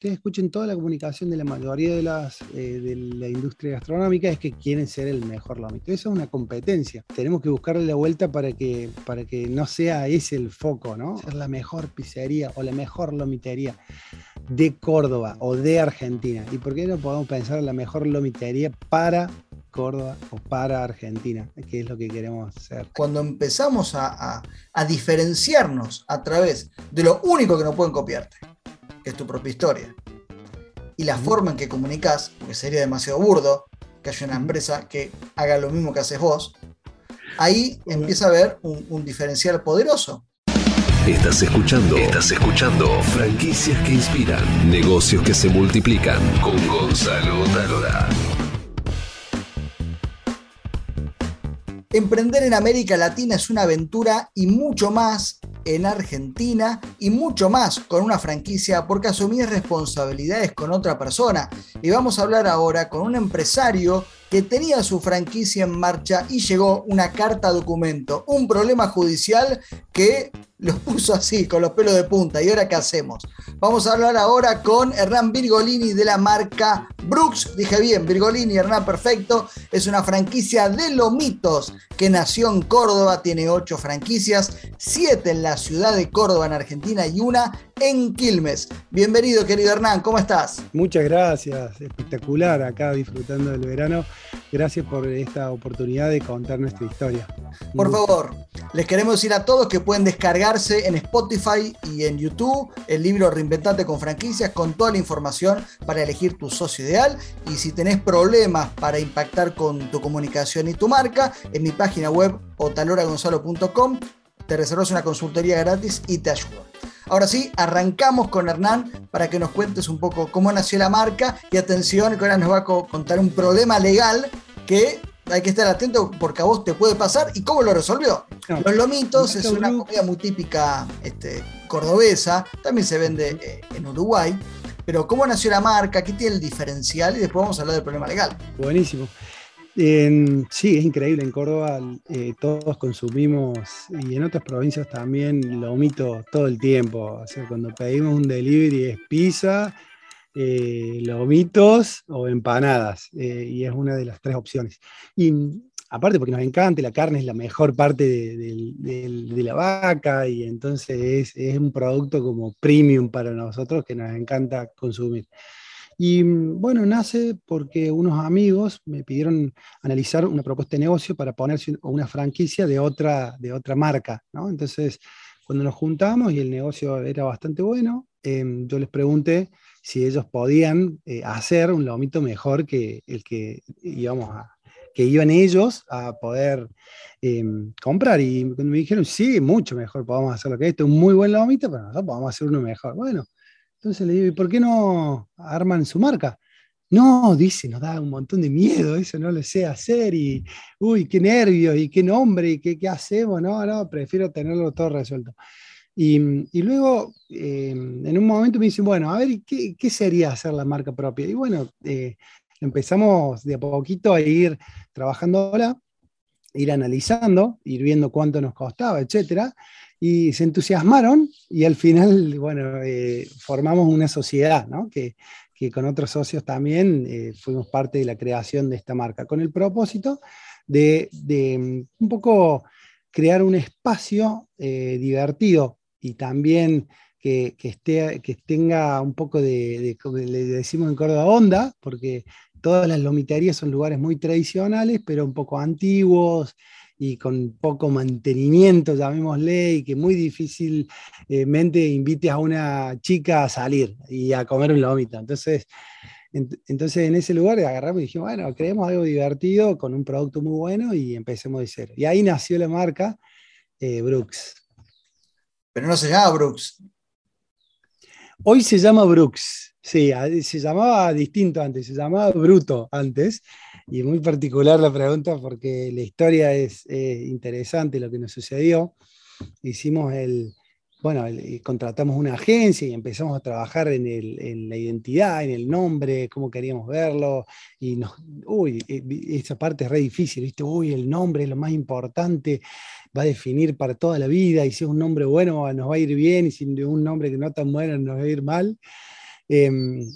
ustedes escuchen toda la comunicación de la mayoría de, las, eh, de la industria gastronómica es que quieren ser el mejor lomito. Eso es una competencia. Tenemos que buscarle la vuelta para que, para que no sea ese el foco, ¿no? Ser la mejor pizzería o la mejor lomitería de Córdoba o de Argentina. ¿Y por qué no podemos pensar en la mejor lomitería para Córdoba o para Argentina, que es lo que queremos hacer. Cuando empezamos a, diferenciarnos a través de lo único que no pueden copiarte, que es tu propia historia, y la forma en que comunicas, porque sería demasiado burdo que haya una empresa que haga lo mismo que haces vos, ahí empieza a haber un, un diferencial poderoso. Estás escuchando. Estás escuchando. Franquicias que inspiran. Negocios que se multiplican. Con Gonzalo Talora. Emprender en América Latina es una aventura y mucho más en Argentina y mucho más con una franquicia porque asumir responsabilidades con otra persona. Y vamos a hablar ahora con un empresario que tenía su franquicia en marcha y llegó una carta documento, un problema judicial que los puso así, con los pelos de punta. ¿Y ahora qué hacemos? Vamos a hablar ahora con Hernán Virgolini de la marca Brooks. Dije bien, Virgolini, Hernán, perfecto. Es una franquicia de Lomitos que nació en Córdoba, tiene ocho franquicias, siete en la ciudad de Córdoba, en Argentina, y una en Quilmes. Bienvenido, querido Hernán, ¿cómo estás? Muchas gracias, espectacular acá disfrutando del verano. Gracias por esta oportunidad de contar nuestra historia. Por favor, les queremos decir a todos que pueden descargarse en Spotify y en YouTube el libro Reinventate con franquicias con toda la información para elegir tu socio ideal. Y si tenés problemas para impactar con tu comunicación y tu marca, en mi página web otaloragonzalo.com te reservas una consultoría gratis y te ayudo. Ahora sí, arrancamos con Hernán para que nos cuentes un poco cómo nació la marca y atención que ahora nos va a contar un problema legal que hay que estar atento porque a vos te puede pasar y cómo lo resolvió. Los lomitos es una comida muy típica este, cordobesa, también se vende eh, en Uruguay, pero cómo nació la marca, qué tiene el diferencial y después vamos a hablar del problema legal. Buenísimo sí, es increíble. En Córdoba eh, todos consumimos y en otras provincias también lo omito todo el tiempo. O sea, cuando pedimos un delivery es pizza, eh, lomitos o empanadas. Eh, y es una de las tres opciones. Y aparte porque nos encanta, la carne es la mejor parte de, la vaca y entonces es un producto como premium para nosotros que nos encanta consumir. Y bueno, nace porque unos amigos me pidieron analizar una propuesta de negocio para ponerse una franquicia de otra, de otra marca. Entonces, cuando nos juntamos y el negocio era bastante bueno, em, yo les pregunté si ellos podían eh, hacer un lomito mejor que el que íbamos a, que iban ellos a poder em, comprar. Y me dijeron, sí, mucho mejor, podemos hacer lo que esto, un muy buen lomito, pero nosotros podemos hacer uno mejor. Bueno, entonces le digo, ¿y por qué no arman su marca? No, dice, nos da un montón de miedo, eso no lo sé hacer y, uy, qué nervios y qué nombre y qué, qué hacemos, no, no, prefiero tenerlo todo resuelto. Y, luego, eh, en un momento me dicen, bueno, a ver, ¿qué, qué sería hacer la marca propia? Y bueno, eh, empezamos de a poquito a ir trabajando ahora, ir analizando, ir viendo cuánto nos costaba, etcétera y se entusiasmaron y al final, bueno, eh, formamos una sociedad, ¿no? Que, que, con otros socios también eh, fuimos parte de la creación de esta marca, con el propósito de, de mm, un poco crear un espacio eh, divertido y también que, que, esté, que tenga un poco de, de, le decimos en Córdoba, onda, porque todas las lomiterías son lugares muy tradicionales, pero un poco antiguos, y con poco mantenimiento, llamémosle, y que muy difícilmente invite a una chica a salir y a comer un lomito. Entonces, entonces en ese lugar agarramos y dijimos, bueno, creemos algo divertido con un producto muy bueno y empecemos de cero. Y ahí nació la marca eh, Brooks. Pero no se llama Brooks. Hoy se llama Brooks. Sí, se llamaba distinto antes, se llamaba Bruto antes, y muy particular la pregunta porque la historia es interesante lo que nos sucedió. Hicimos el, bueno, contratamos una agencia y empezamos a trabajar en, la identidad, en el nombre, cómo queríamos verlo. Y nos, uy, e, esa parte es re difícil, ¿viste? Uy, el nombre es lo más importante, va a definir para toda la vida. Y si es un nombre bueno, nos va a ir bien, y si es un nombre que no tan bueno, nos va a ir mal. Em,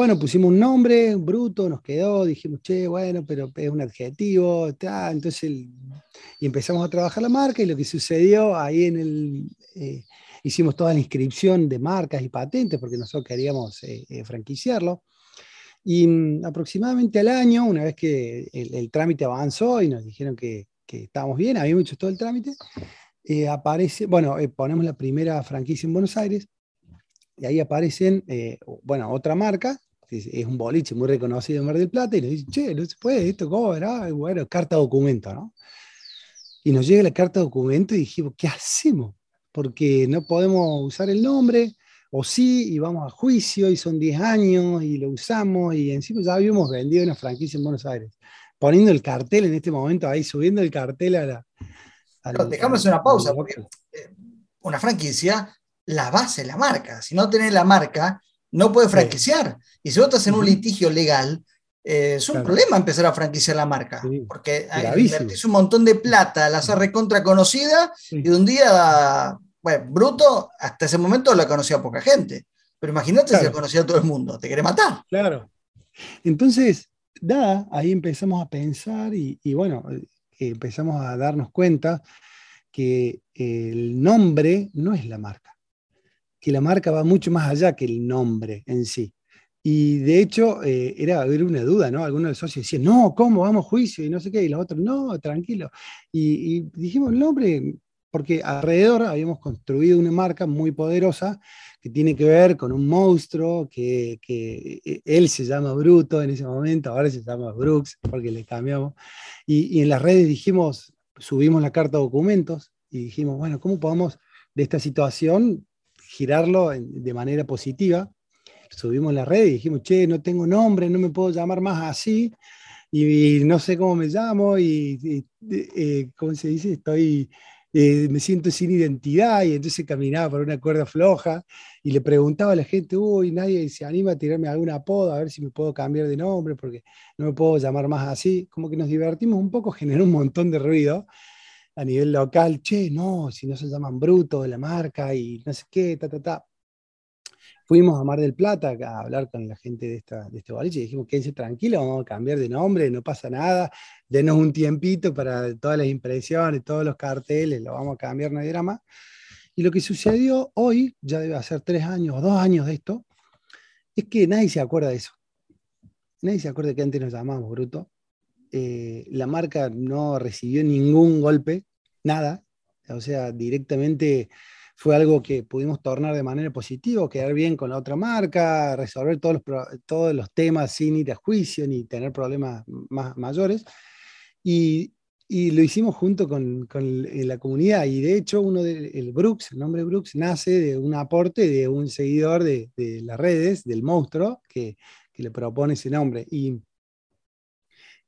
bueno, pusimos un nombre, bruto, nos quedó, dijimos, che, bueno, pero es un adjetivo, entonces y empezamos a trabajar la marca y lo que sucedió ahí en el, eh, hicimos toda la inscripción de marcas y patentes porque nosotros queríamos eh, eh, franquiciarlo. Y mm, aproximadamente al año, una vez que el, trámite avanzó y nos dijeron que, que, estábamos bien, habíamos hecho todo el trámite, aparece, bueno, ponemos la primera franquicia en Buenos Aires y ahí aparecen, bueno, otra marca es un boliche muy reconocido en Mar del Plata, y nos dice, che, no se puede, esto cómo era, bueno, carta documento, ¿no? Y nos llega la carta documento y dijimos, ¿qué hacemos? Porque no podemos usar el nombre, o sí, y vamos a juicio, y son 10 años, y lo usamos, y encima ya habíamos vendido una franquicia en Buenos Aires, poniendo el cartel en este momento ahí, subiendo el cartel a la... dejamos una pausa, porque eh, una franquicia, la base es la marca. Si no tenés la marca, no puede franquiciar. Y si vos estás en un litigio legal, eh, es un problema empezar a franquiciar la marca, porque invertís un montón de plata, la haces recontra conocida y de un día, bueno, Bruto, hasta ese momento la conocía poca gente, pero imagínate si la conocía todo el mundo, te quiere matar. Claro. Entonces, da, ahí empezamos a pensar y, bueno, eh, empezamos a darnos cuenta que el nombre no es la marca que la marca va mucho más allá que el nombre en sí. Y de hecho, eh, era, una duda, ¿no? Algunos de los socios decían, no, ¿cómo? Vamos a juicio y no sé qué. Y los otros, no, tranquilo. Y, dijimos el nombre porque alrededor habíamos construido una marca muy poderosa que tiene que ver con un monstruo que, eh, él se llama Bruto en ese momento, ahora se llama Brooks porque le cambiamos. Y, y en las redes dijimos, subimos la carta de documentos y dijimos, bueno, ¿cómo podemos de esta situación girarlo de manera positiva. Subimos la red y dijimos, che, no tengo nombre, no me puedo llamar más así, y, no sé cómo me llamo, y, eh, ¿cómo se dice? Estoy, eh, me siento sin identidad, y entonces caminaba por una cuerda floja, y le preguntaba a la gente, uy, nadie se anima a tirarme algún apodo, a ver si me puedo cambiar de nombre, porque no me puedo llamar más así. Como que nos divertimos un poco, generó un montón de ruido, a nivel local, che, no, si no se llaman Bruto de la marca y no sé qué, ta, ta, ta. Fuimos a Mar del Plata a hablar con la gente de, esta, de este boliche y dijimos, quédense tranquilos, vamos a cambiar de nombre, no pasa nada, denos un tiempito para todas las impresiones, todos los carteles, lo vamos a cambiar, no hay drama. Y lo que sucedió hoy, ya debe hacer tres años o dos años de esto, es que nadie se acuerda de eso. Nadie se acuerda que antes nos llamábamos Bruto. Eh, la marca no recibió ningún golpe nada, o sea, directamente fue algo que pudimos tornar de manera positiva, quedar bien con la otra marca, resolver todos los, todos los temas sin ir a juicio ni tener problemas más mayores. Y, y lo hicimos junto con, con, la comunidad. Y de hecho, uno de, el Brooks, el nombre Brooks, nace de un aporte de un seguidor de, de las redes, del monstruo, que, que, le propone ese nombre. Y,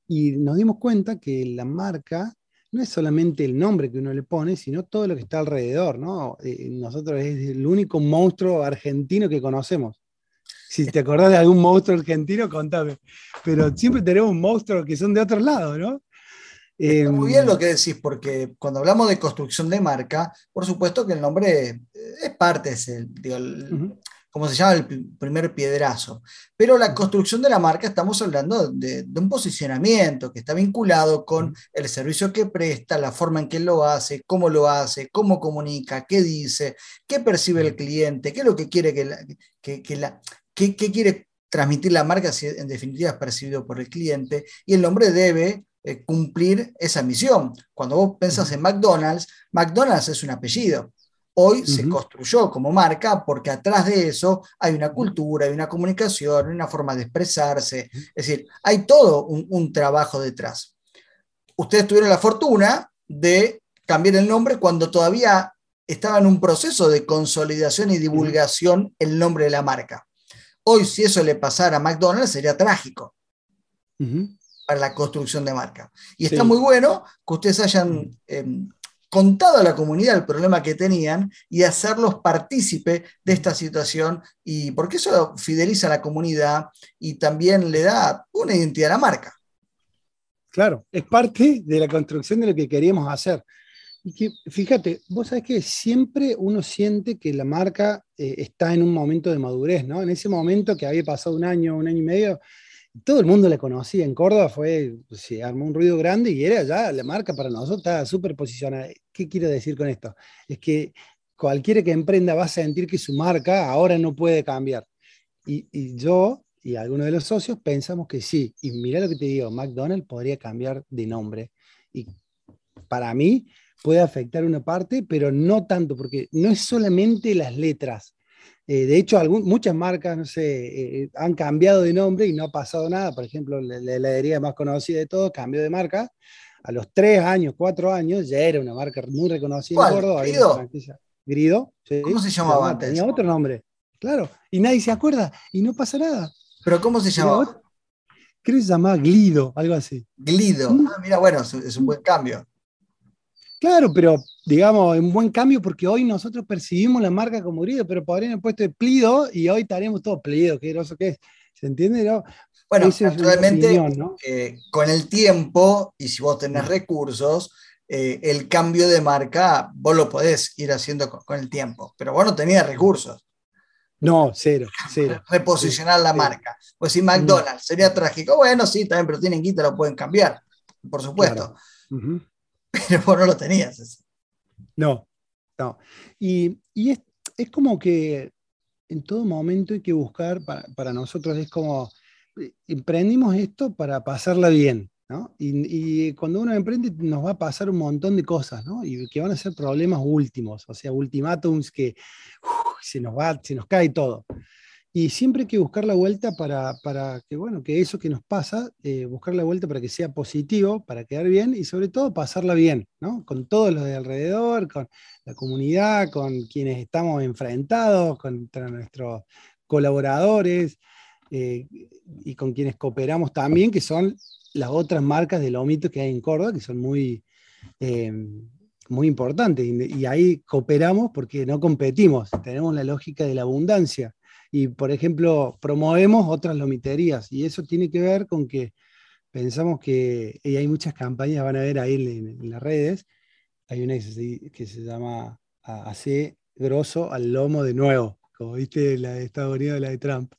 y nos dimos cuenta que la marca no es solamente el nombre que uno le pone, sino todo lo que está alrededor, ¿no? Eh, nosotros es el único monstruo argentino que conocemos. Si te acordás de algún monstruo argentino, contame. Pero siempre tenemos monstruos que son de otro lado, ¿no? Está muy bien lo que decís, porque cuando hablamos de construcción de marca, por supuesto que el nombre es parte, es el, digo, como se llama el primer piedrazo. Pero la construcción de la marca estamos hablando de, un posicionamiento que está vinculado con el servicio que presta, la forma en que lo hace, cómo lo hace, cómo comunica, qué dice, qué percibe el cliente, qué es lo que quiere que, la, que, la, qué, quiere transmitir la marca si en definitiva es percibido por el cliente y el nombre debe eh, cumplir esa misión. Cuando vos pensás en McDonald's, McDonald's es un apellido hoy se construyó como marca porque atrás de eso hay una cultura, hay una comunicación, una forma de expresarse. Es decir, hay todo un, trabajo detrás. Ustedes tuvieron la fortuna de cambiar el nombre cuando todavía estaba en un proceso de consolidación y divulgación el nombre de la marca. Hoy, si eso le pasara a McDonald's, sería trágico para la construcción de marca. Y está muy bueno que ustedes hayan contado a la comunidad el problema que tenían y hacerlos partícipe de esta situación, y porque eso fideliza a la comunidad y también le da una identidad a la marca. Claro, es parte de la construcción de lo que queríamos hacer. Y que, fíjate, vos sabés que siempre uno siente que la marca eh, está en un momento de madurez, ¿no? En ese momento que había pasado un año, un año y medio, todo el mundo la conocía. En Córdoba fue, se armó un ruido grande y era ya la marca para nosotros, estaba súper posicionada. ¿Qué quiero decir con esto? Es que cualquiera que emprenda va a sentir que su marca ahora no puede cambiar. Y, y yo y algunos de los socios pensamos que sí. Y mira lo que te digo, McDonald's podría cambiar de nombre. Y para mí puede afectar una parte, pero no tanto, porque no es solamente las letras. Eh, de hecho, muchas marcas, no sé, eh, han cambiado de nombre y no ha pasado nada. Por ejemplo, la, heladería más conocida de todos cambió de marca. A los tres años, cuatro años, ya era una marca muy reconocida en Córdoba. ¿Grido? Grido. ¿Cómo se llamaba antes? Tenía otro nombre, claro. Y nadie se acuerda y no pasa nada. ¿Pero cómo se llamaba? Creo que se llamaba Glido, algo así. Glido. Ah, mira, bueno, es un buen cambio. Claro, pero digamos, un buen cambio porque hoy nosotros percibimos la marca como Grido, pero podrían haber puesto de Plido y hoy estaremos todos Plido, qué groso que es. ¿Se entiende? No? Bueno, naturalmente, eh, con el tiempo y si vos tenés recursos, eh, el cambio de marca vos lo podés ir haciendo con, el tiempo, pero vos no tenías recursos. No, cero, cero. Reposicionar la marca. Pues si McDonald's sería trágico, bueno, sí, también, pero tienen guita, lo pueden cambiar, por supuesto. Pero vos no lo tenías. No, no. Y, es, como que en todo momento hay que buscar, para, nosotros es como, emprendimos esto para pasarla bien, ¿no? Y, cuando uno emprende nos va a pasar un montón de cosas, ¿no? Y que van a ser problemas últimos, o sea, ultimátums que se, nos va, se nos cae todo. Y siempre hay que buscar la vuelta para, que, bueno, que eso que nos pasa, eh, buscar la vuelta para que sea positivo, para quedar bien y sobre todo pasarla bien, ¿no? Con todos los de alrededor, con la comunidad, con quienes estamos enfrentados, contra nuestros colaboradores eh, y con quienes cooperamos también, que son las otras marcas de lomito que hay en Córdoba, que son muy, eh, muy importantes. y ahí cooperamos porque no competimos, tenemos la lógica de la abundancia y, por ejemplo, promovemos otras lomiterías y eso tiene que ver con que pensamos que y hay muchas campañas, van a ver ahí en, las redes, hay una que se, llama Hace grosso al lomo de nuevo, como viste la de Estados Unidos, la de Trump.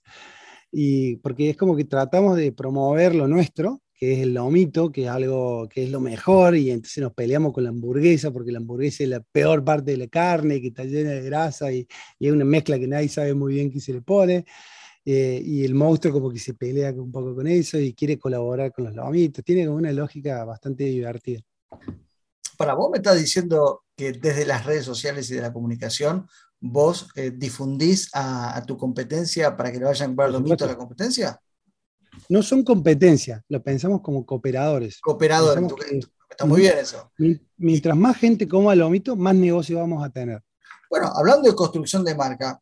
Y porque es como que tratamos de promover lo nuestro, que es el lomito, que es algo que es lo mejor, y entonces nos peleamos con la hamburguesa, porque la hamburguesa es la peor parte de la carne, que está llena de grasa y, y es una mezcla que nadie sabe muy bien qué se le pone. Eh, y el monstruo como que se pelea un poco con eso y quiere colaborar con los lomitos. Tiene como una lógica bastante divertida. Para vos me estás diciendo que desde las redes sociales y de la comunicación vos eh, difundís a, tu competencia para que le vayan a comprar lomitos a la competencia no son competencias, lo pensamos como cooperadores. Cooperadores, está muy bien eso. Mientras más gente coma lomito, más negocio vamos a tener. Bueno, hablando de construcción de marca,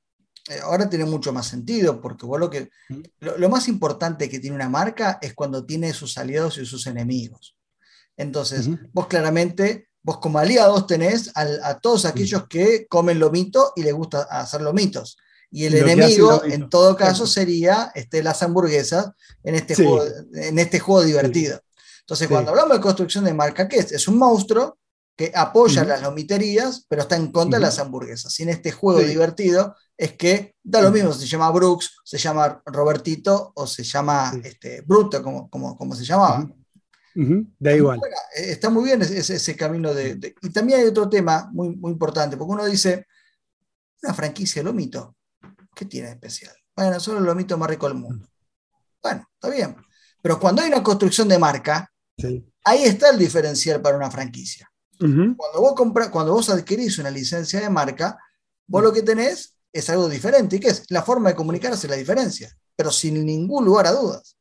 eh, ahora tiene mucho más sentido, porque lo, que, lo, más importante que tiene una marca es cuando tiene sus aliados y sus enemigos. Entonces, vos claramente, vos como aliados tenés a, todos aquellos que comen lomito y les gusta hacer lomitos. Y el enemigo, en todo caso, sería este, las hamburguesas en este, juego, en este juego divertido. Entonces, cuando hablamos de construcción de marca, ¿qué es? Es un monstruo que apoya las lomiterías, pero está en contra de las hamburguesas. Y en este juego divertido es que da lo mismo, se llama Brooks, se llama Robertito o se llama este, Bruto, como, como, como se llamaba. Da igual. Eh, está muy bien ese, ese camino de, Y también hay otro tema muy, muy importante, porque uno dice, una franquicia lomito, ¿Qué tiene de especial? Bueno, solo el lomito más rico del mundo. Bueno, está bien. Pero cuando hay una construcción de marca, ahí está el diferencial para una franquicia. cuando, vos cuando vos adquirís una licencia de marca, vos lo que tenés es algo diferente. ¿Y qué es? La forma de comunicarse la diferencia, pero sin ningún lugar a dudas.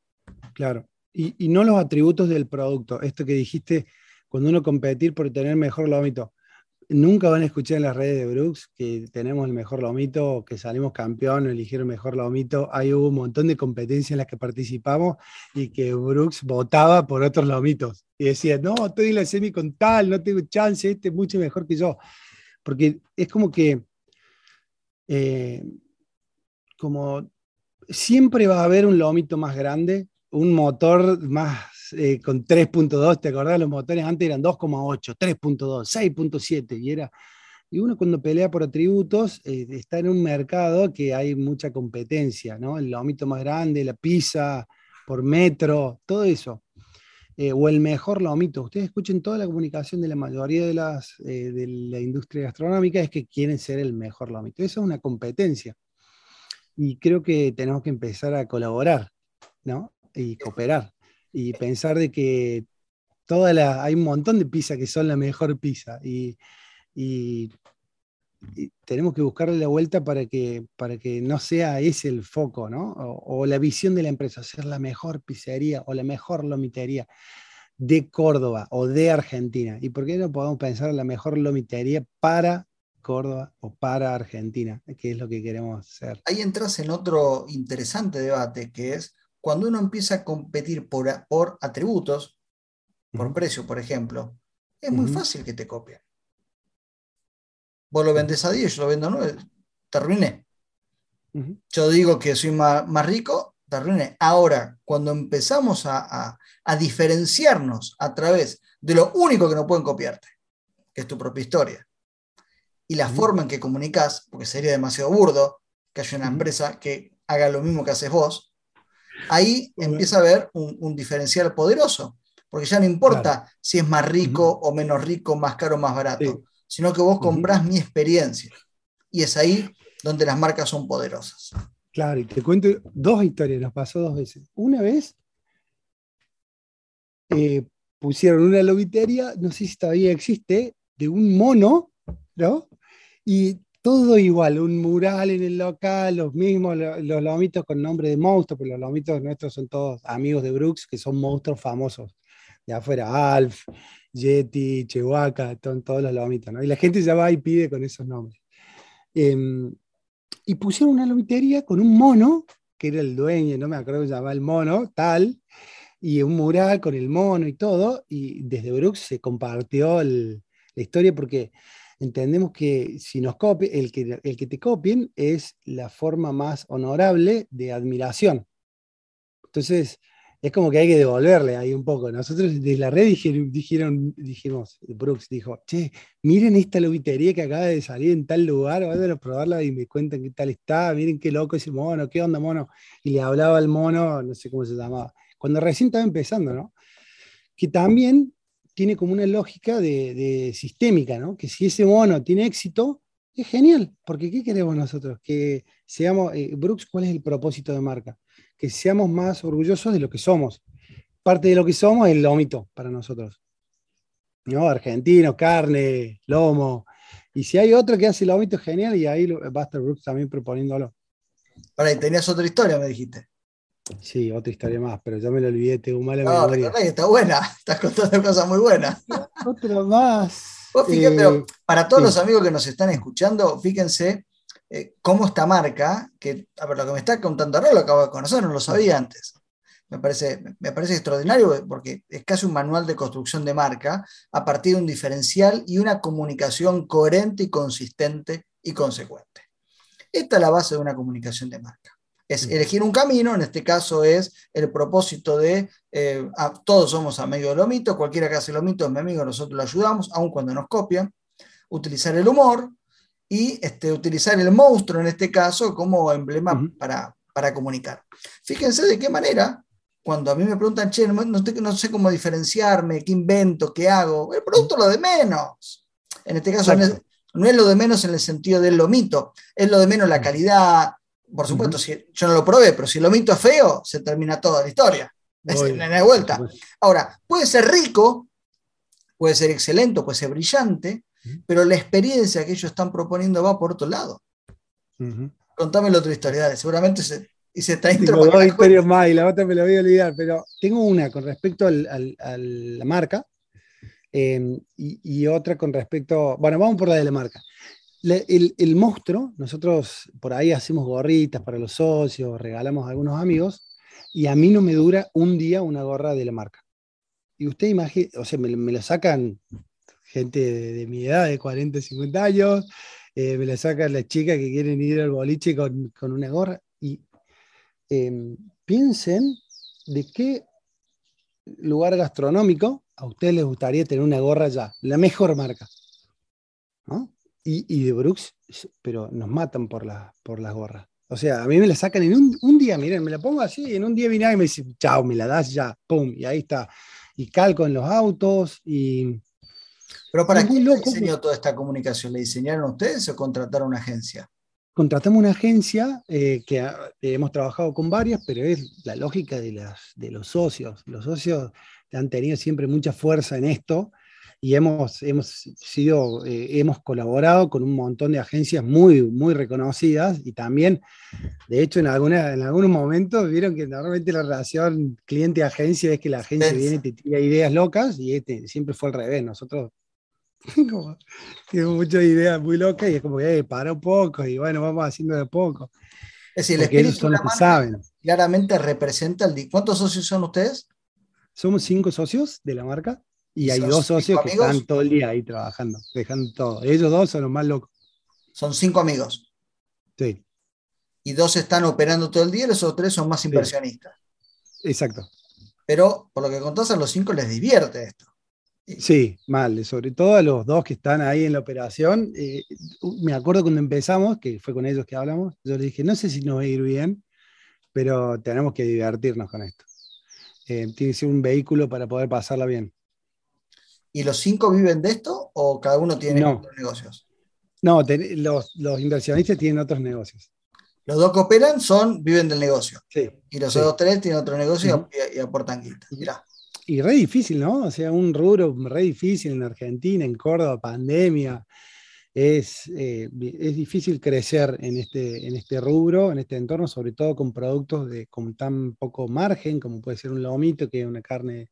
Claro. Y, no los atributos del producto. Esto que dijiste, cuando uno competir por tener mejor lomito nunca van a escuchar en las redes de Brooks que tenemos el mejor lomito, que salimos campeón, eligieron el mejor lomito. Hubo un montón de competencias en las que participamos y que Brooks votaba por otros lomitos. Y decía, no, estoy en la semi con tal, no tengo chance, este es mucho mejor que yo. Porque es como que, eh, como siempre va a haber un lomito más grande, un motor más eh, con 3.2, ¿te acordás? Los motores antes eran 2,8, 3.2, 6.7 y era... Y uno cuando pelea por atributos eh, está en un mercado que hay mucha competencia, ¿no? El lomito más grande, la pizza por metro, todo eso. Eh, o el mejor lomito. Ustedes escuchen toda la comunicación de la mayoría de, las, de la industria gastronómica es que quieren ser el mejor lomito. Eso es una competencia. Y creo que tenemos que empezar a colaborar, ¿no? Y cooperar. Y pensar de que toda la, hay un montón de pizzas que son la mejor pizza. Y, y, tenemos que buscarle la vuelta para que, para que no sea ese el foco, ¿no? O, o, la visión de la empresa, ser la mejor pizzería o la mejor lomitería de Córdoba o de Argentina. ¿Y por qué no podemos pensar en la mejor lomitería para Córdoba o para Argentina, que es lo que queremos hacer. Ahí entras en otro interesante debate, que es cuando uno empieza a competir por, por atributos, por precio, por ejemplo, es muy fácil que te copien. Vos lo vendes a 10, yo lo vendo a 9, te arruiné. Yo digo que soy más, rico, te arruiné. Ahora, cuando empezamos a, a diferenciarnos a través de lo único que no pueden copiarte, que es tu propia historia, y la forma en que comunicas, porque sería demasiado burdo que haya una empresa que haga lo mismo que haces vos, ahí empieza a haber un, diferencial poderoso, porque ya no importa si es más rico o menos rico, más caro o más barato, sino que vos comprás mi experiencia. Y es ahí donde las marcas son poderosas. Claro, y te cuento dos historias, nos pasó dos veces. Una vez eh, pusieron una lobitería, no sé si todavía existe, de un mono, ¿no? Y todo igual, un mural en el local, los mismos, los, lomitos con nombre de monstruo, porque los lomitos nuestros son todos amigos de Brooks, que son monstruos famosos. De afuera, Alf, Yeti, Chihuahua, todos los lomitos, ¿no? Y la gente ya va y pide con esos nombres. Em, y pusieron una lomitería con un mono, que era el dueño, no me acuerdo cómo llamaba el mono, tal, y un mural con el mono y todo, y desde Brooks se compartió la historia porque entendemos que si nos copie, el que, el que te copien es la forma más honorable de admiración. Entonces, es como que hay que devolverle ahí un poco. Nosotros desde la red dijeron, dijeron, dijimos, Brooks dijo, che, miren esta lobitería que acaba de salir en tal lugar, vayan a probarla y me cuentan qué tal está, miren qué loco ese mono, qué onda mono. Y le hablaba al mono, no sé cómo se llamaba, cuando recién estaba empezando, ¿no? Que también tiene como una lógica de, sistémica, ¿no? Que si ese mono tiene éxito, es genial, porque ¿qué queremos nosotros? Que seamos, eh, Brooks, ¿cuál es el propósito de marca? Que seamos más orgullosos de lo que somos. Parte de lo que somos es el lomito para nosotros. ¿No? Argentino, carne, lomo. Y si hay otro que hace lomito, genial, y ahí estar Brooks también proponiéndolo. Ahora, tenías otra historia, me dijiste. Sí, otra historia más, pero ya me lo olvidé, tengo mala no, memoria. está buena, estás contando cosas muy buenas. otra más. Eh, para todos los amigos que nos están escuchando, fíjense eh, cómo esta marca, que a ver, lo que me está contando ahora lo acabo de conocer, no lo sabía antes. Me parece, me parece extraordinario porque es casi un manual de construcción de marca a partir de un diferencial y una comunicación coherente y consistente y consecuente. Esta es la base de una comunicación de marca es elegir un camino, en este caso es el propósito de eh, todos somos amigos de Lomito, cualquiera que hace Lomito es mi amigo, nosotros lo ayudamos, aun cuando nos copian, utilizar el humor y este, utilizar el monstruo en este caso como emblema para, para comunicar. Fíjense de qué manera, cuando a mí me preguntan, che, no, sé cómo diferenciarme, qué invento, qué hago, el producto lo de menos. En este caso no es, no es, lo de menos en el sentido del lomito, es lo de menos la calidad, por supuesto, si, yo no lo probé, pero si lo minto es feo, se termina toda la historia. Es la vuelta. Ahora, puede ser rico, puede ser excelente, puede ser brillante, pero la experiencia que ellos están proponiendo va por otro lado. Contame la otra historia, dale. seguramente se, y se está Tengo dos historias más y la otra me la voy a olvidar, pero tengo una con respecto a la marca eh, y, y, otra con respecto, bueno, vamos por la de la marca el, monstruo, nosotros por ahí hacemos gorritas para los socios, regalamos a algunos amigos, y a mí no me dura un día una gorra de la marca. Y usted imagina, o sea, me, lo sacan gente de, mi edad, de 40, 50 años, eh, me la sacan las chicas que quieren ir al boliche con, una gorra, y em, piensen de qué lugar gastronómico, a ustedes les gustaría tener una gorra ya, la mejor marca. ¿no? Y, de Brooks, pero nos matan por, la, por las gorras. O sea, a mí me la sacan en un, día, miren, me la pongo así, y en un día viene y me dice, chao, me la das ya, pum, y ahí está. Y calco en los autos y... Pero ¿para qué diseñó toda esta comunicación? ¿Le diseñaron ustedes o contrataron una agencia? Contratamos una agencia eh, que hemos trabajado con varias, pero es la lógica de, las, de los socios. Los socios han tenido siempre mucha fuerza en esto y hemos, hemos, sido, eh, hemos colaborado con un montón de agencias muy, muy reconocidas y también, de hecho, en, alguna, en algunos momentos vieron que normalmente la relación cliente-agencia es que la agencia viene y te tira ideas locas y este siempre fue al revés. Nosotros tenemos muchas ideas muy locas y es como que para un poco y bueno, vamos haciendo de poco. Es decir, el espíritu son los que saben. claramente representa el... ¿Cuántos socios son ustedes? Somos cinco socios de la marca. Y hay dos socios que están todo el día ahí trabajando, dejando todo. Ellos dos son los más locos. Son cinco amigos. Sí. Y dos están operando todo el día y los otros tres son más inversionistas. Exacto. Pero por lo que contás, a los cinco les divierte esto. Sí, mal, sobre todo a los dos que están ahí en la operación. Eh, me acuerdo cuando empezamos, que fue con ellos que hablamos, yo les dije, no sé si nos va a ir bien, pero tenemos que divertirnos con esto. Eh, tiene que ser un vehículo para poder pasarla bien. ¿Y los cinco viven de esto o cada uno tiene otros negocios? No, los, inversionistas tienen otros negocios. Los dos que operan son, viven del negocio. Sí, y los otros tres tienen otro negocio y, aportan guita. Y re difícil, ¿no? O sea, un rubro re difícil en Argentina, en Córdoba, pandemia. Es, eh, es difícil crecer en este, en este rubro, en este entorno, sobre todo con productos de, con tan poco margen, como puede ser un lomito, que es una carne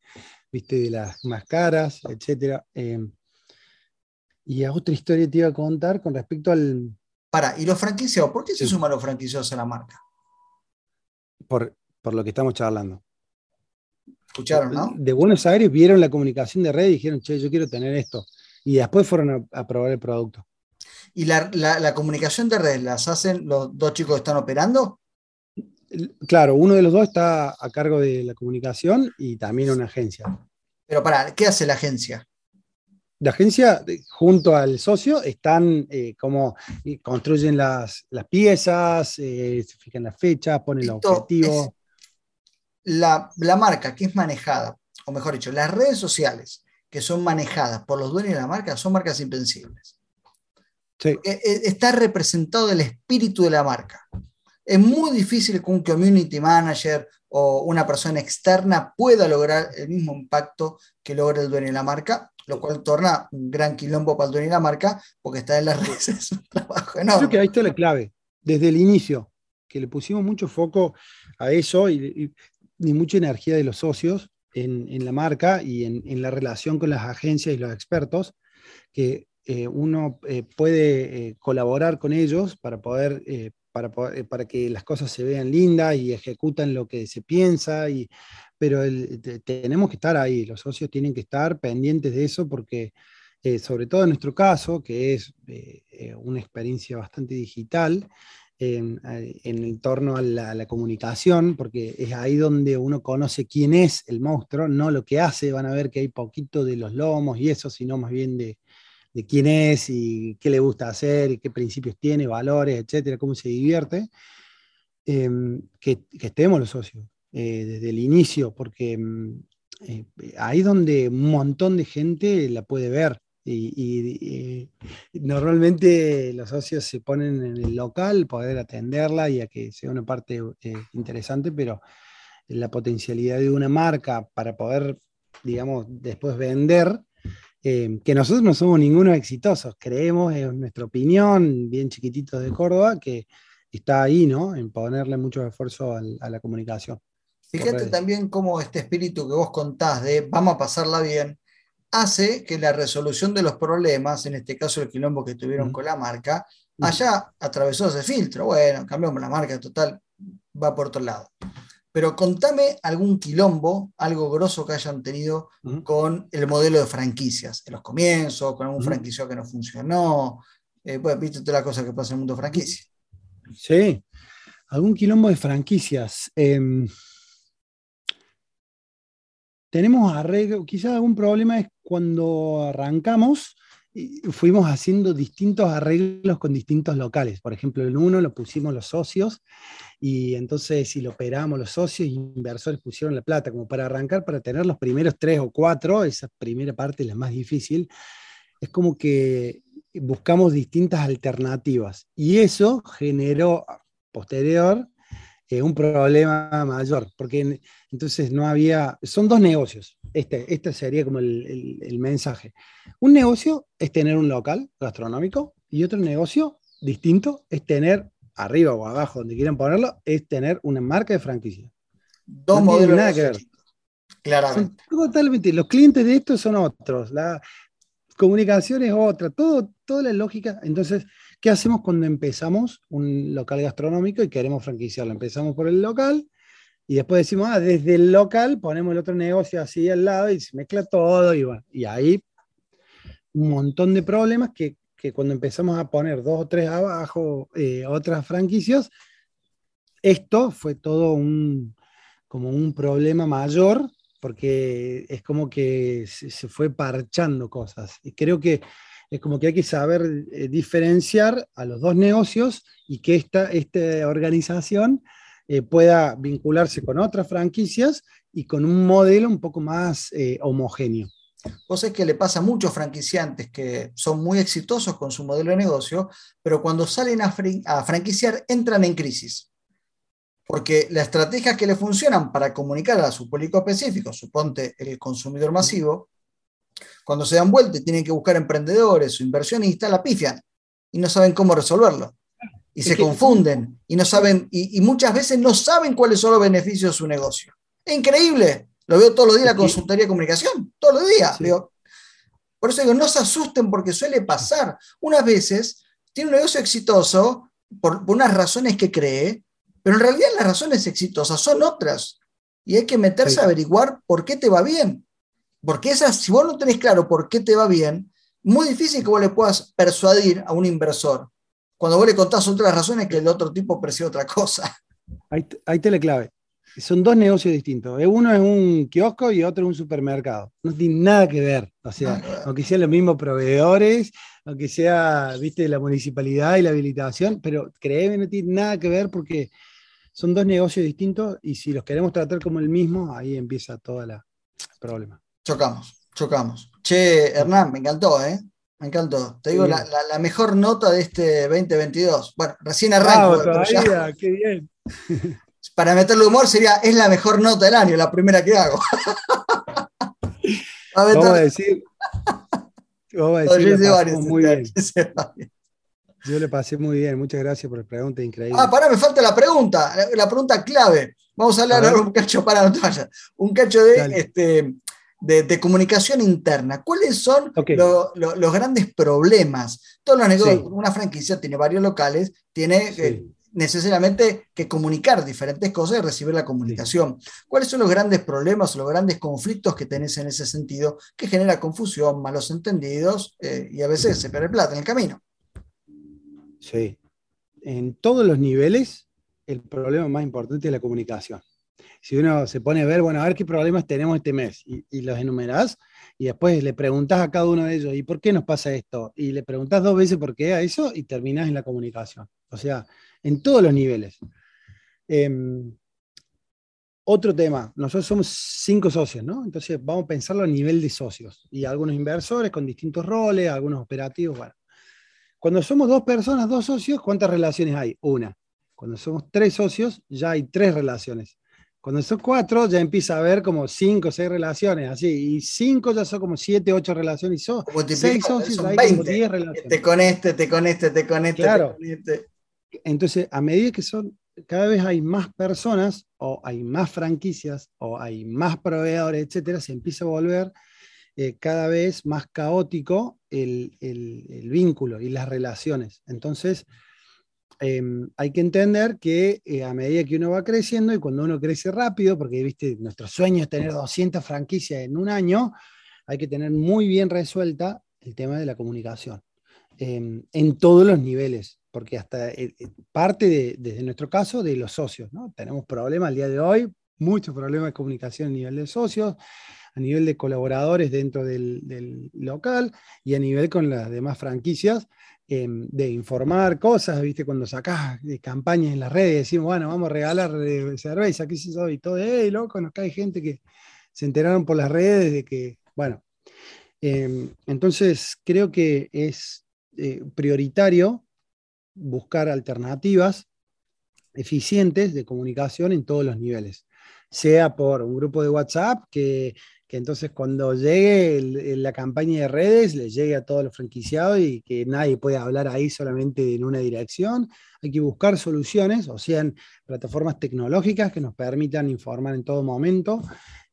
viste, de las más caras, etc. Em, y a otra historia te iba a contar con respecto al... Para, ¿y los franquiciados? ¿Por qué se suman los franquiciados a la marca? Por, lo que estamos charlando. Escucharon, ¿no? De Buenos Aires vieron la comunicación de red y dijeron, che, yo quiero tener esto. Y después fueron a, probar el producto. ¿Y la, la, comunicación de red las hacen los dos chicos que están operando? Claro, uno de los dos está a cargo de la comunicación y también una agencia. Pero para, ¿qué hace la agencia? La agencia, junto al socio, están eh, como construyen las, piezas, eh, se fijan las fechas, ponen el objetivo. La, marca que es manejada, o mejor dicho, las redes sociales que son manejadas por los dueños de la marca son marcas invencibles. Sí. Eh, está representado el espíritu de la marca. Es muy difícil que un community manager o una persona externa pueda lograr el mismo impacto que logra el dueño de la marca, lo cual torna un gran quilombo para el dueño de la marca porque está en las redes, es un trabajo enorme. Creo que ahí está la clave, desde el inicio, que le pusimos mucho foco a eso y, mucha energía de los socios en, la marca y en, la relación con las agencias y los expertos, que eh, uno eh, puede eh, colaborar con ellos para poder eh, para, que las cosas se vean lindas y ejecutan lo que se piensa, y, pero tenemos que estar ahí, los socios tienen que estar pendientes de eso porque, eh, sobre todo en nuestro caso, que es eh, una experiencia bastante digital, en, el torno a la, comunicación, porque es ahí donde uno conoce quién es el monstruo, no lo que hace, van a ver que hay poquito de los lomos y eso, sino más bien de, quién es y qué le gusta hacer y qué principios tiene, valores, etcétera, cómo se divierte, em, que, estemos los socios eh, desde el inicio, porque em, eh, ahí es donde un montón de gente la puede ver. Y, normalmente los socios se ponen en el local, poder atenderla y a que sea una parte eh, interesante, pero la potencialidad de una marca para poder, digamos, después vender, eh, que nosotros no somos ninguno exitosos, creemos, en nuestra opinión, bien chiquititos de Córdoba, que está ahí, ¿no? En ponerle mucho esfuerzo a la comunicación. Fíjate también cómo este espíritu que vos contás de vamos a pasarla bien, hace que la resolución de los problemas, en este caso el quilombo que tuvieron con la marca, allá atravesó ese filtro. Bueno, cambiamos la marca, total, va por otro lado. Pero contame algún quilombo, algo grosso que hayan tenido con el modelo de franquicias, en los comienzos, con algún franquicio que no funcionó. Eh, pues viste toda la cosa que pasa en el mundo de franquicia. Sí, algún quilombo de franquicias. Em, tenemos arreglo, quizás algún problema es cuando arrancamos, fuimos haciendo distintos arreglos con distintos locales. Por ejemplo, en uno lo pusimos los socios y entonces si lo operamos los socios inversores pusieron la plata como para arrancar, para tener los primeros tres o cuatro, esa primera parte es la más difícil, es como que buscamos distintas alternativas y eso generó posterior eh, un problema mayor, porque entonces no había, son dos negocios, este, este sería como el, el, mensaje. Un negocio es tener un local gastronómico y otro negocio distinto es tener arriba o abajo, donde quieran ponerlo, es tener una marca de franquicia. Dos modelos. nada que ver. Claramente. totalmente, los clientes de esto son otros, la comunicación es otra, todo, toda la lógica. Entonces, ¿qué hacemos cuando empezamos un local gastronómico y queremos franquiciarlo? Empezamos por el local y después decimos, ah, desde el local ponemos el otro negocio así al lado y se mezcla todo y, bueno, y ahí un montón de problemas que, que, cuando empezamos a poner dos o tres abajo eh, otras franquicias, esto fue todo un, como un problema mayor porque es como que se, fue parchando cosas. Y creo que es como que hay que saber eh, diferenciar a los dos negocios y que esta, esta organización eh, pueda vincularse con otras franquicias y con un modelo un poco más homogéneo. Es que le pasa a muchos franquiciantes que son muy exitosos con su modelo de negocio, pero cuando salen a, a franquiciar entran en crisis. Porque las estrategias que le funcionan para comunicar a su público específico, suponte el consumidor masivo, cuando se dan vuelta y tienen que buscar emprendedores o inversionistas, la pifian y no saben cómo resolverlo y se confunden y no saben, y, muchas veces no saben cuáles son los beneficios de su negocio. Es increíble. Lo veo todos los días en la consultoría de comunicación, todos los días. por eso digo, no se asusten porque suele pasar. Unas veces tiene un negocio exitoso por, unas razones que cree, pero en realidad las razones exitosas son otras. Y hay que meterse a averiguar por qué te va bien. Porque esas, si vos no tenés claro por qué te va bien, muy difícil que vos le puedas persuadir a un inversor cuando vos le contás otras razones que el otro tipo percibe otra cosa. Ahí, ahí te la clave. Son dos negocios distintos. Uno es un kiosco y otro es un supermercado. No tiene nada que ver. O sea, aunque sean los mismos proveedores, aunque sea, viste, la municipalidad y la habilitación, pero créeme, no tiene nada que ver porque son dos negocios distintos y si los queremos tratar como el mismo, ahí empieza todo el problema. Chocamos, chocamos. Che, Hernán, me encantó, ¿eh? Me encantó. Te digo, la, mejor nota de este 2022. Bueno, recién arranco. todavía, qué bien. Para meterle humor sería, es la mejor nota del año, la primera que hago. vamos a decir. Vamos a decir, yo muy bien. Yo le pasé muy bien, muchas gracias por la pregunta, increíble. Ah, pará, me falta la pregunta, la, pregunta clave. Vamos a hablar ahora un cacho, para no un cacho de este, de, comunicación interna. ¿Cuáles son los grandes problemas? Todos los negocios, una franquicia tiene varios locales, tiene eh, necesariamente que comunicar diferentes cosas y recibir la comunicación. ¿Cuáles son los grandes problemas o los grandes conflictos que tenés en ese sentido que genera confusión, malos entendidos eh, y a veces se pierde plata en el camino? Sí. En todos los niveles, el problema más importante es la comunicación si uno se pone a ver, bueno, a ver qué problemas tenemos este mes y, los enumerás y después le preguntas a cada uno de ellos, ¿y por qué nos pasa esto? Y le preguntas dos veces por qué a eso y terminas en la comunicación. O sea, en todos los niveles. Em, otro tema, nosotros somos cinco socios, ¿no? Entonces vamos a pensarlo a nivel de socios y algunos inversores con distintos roles, algunos operativos, bueno. Cuando somos dos personas, dos socios, ¿cuántas relaciones hay? Una. Cuando somos tres socios, ya hay tres relaciones. Cuando son cuatro, ya empieza a haber como cinco o seis relaciones, así. Y cinco ya son como siete, ocho relaciones. Y son seis socios, hay como diez relaciones. Te con este, te con este, te con este. Claro. Entonces, a medida que son, cada vez hay más personas, o hay más franquicias, o hay más proveedores, etcétera, se empieza a volver eh, cada vez más caótico el, vínculo y las relaciones. Entonces, Em, hay que entender que eh, a medida que uno va creciendo y cuando uno crece rápido, porque viste, nuestro sueño es tener 200 franquicias en un año, hay que tener muy bien resuelta el tema de la comunicación em, en todos los niveles, porque hasta eh, eh, parte desde nuestro caso de los socios, ¿no? Tenemos problemas al día de hoy, muchos problemas de comunicación a nivel de socios, a nivel de colaboradores dentro del, local y a nivel con las demás franquicias, em, de informar cosas, ¿viste? Cuando sacás de campañas en las redes, decimos, bueno, vamos a regalar cerveza, qué sé yo, y todo, hey, loco, nos cae gente que se enteraron por las redes de que, bueno, em, entonces creo que es eh, prioritario buscar alternativas eficientes de comunicación en todos los niveles, sea por un grupo de WhatsApp que, entonces cuando llegue la campaña de redes le llegue a todos los franquiciados y que nadie pueda hablar ahí solamente en una dirección. Hay que buscar soluciones, o sean plataformas tecnológicas que nos permitan informar en todo momento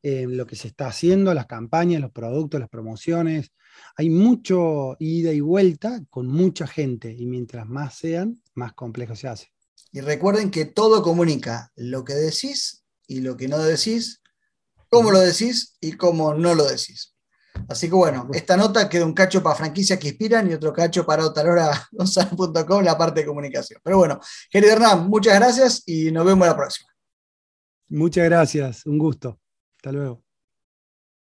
eh, lo que se está haciendo, las campañas, los productos, las promociones. Hay mucho ida y vuelta con mucha gente y mientras más sean, más complejo se hace. Y recuerden que todo comunica lo que decís y lo que no decís, cómo lo decís y cómo no lo decís. Así que bueno, esta nota queda un cacho para franquicias que inspiran y otro cacho para otalora.com, la parte de comunicación. Pero bueno, querido Hernán, muchas gracias y nos vemos la próxima. Muchas gracias, un gusto. Hasta luego.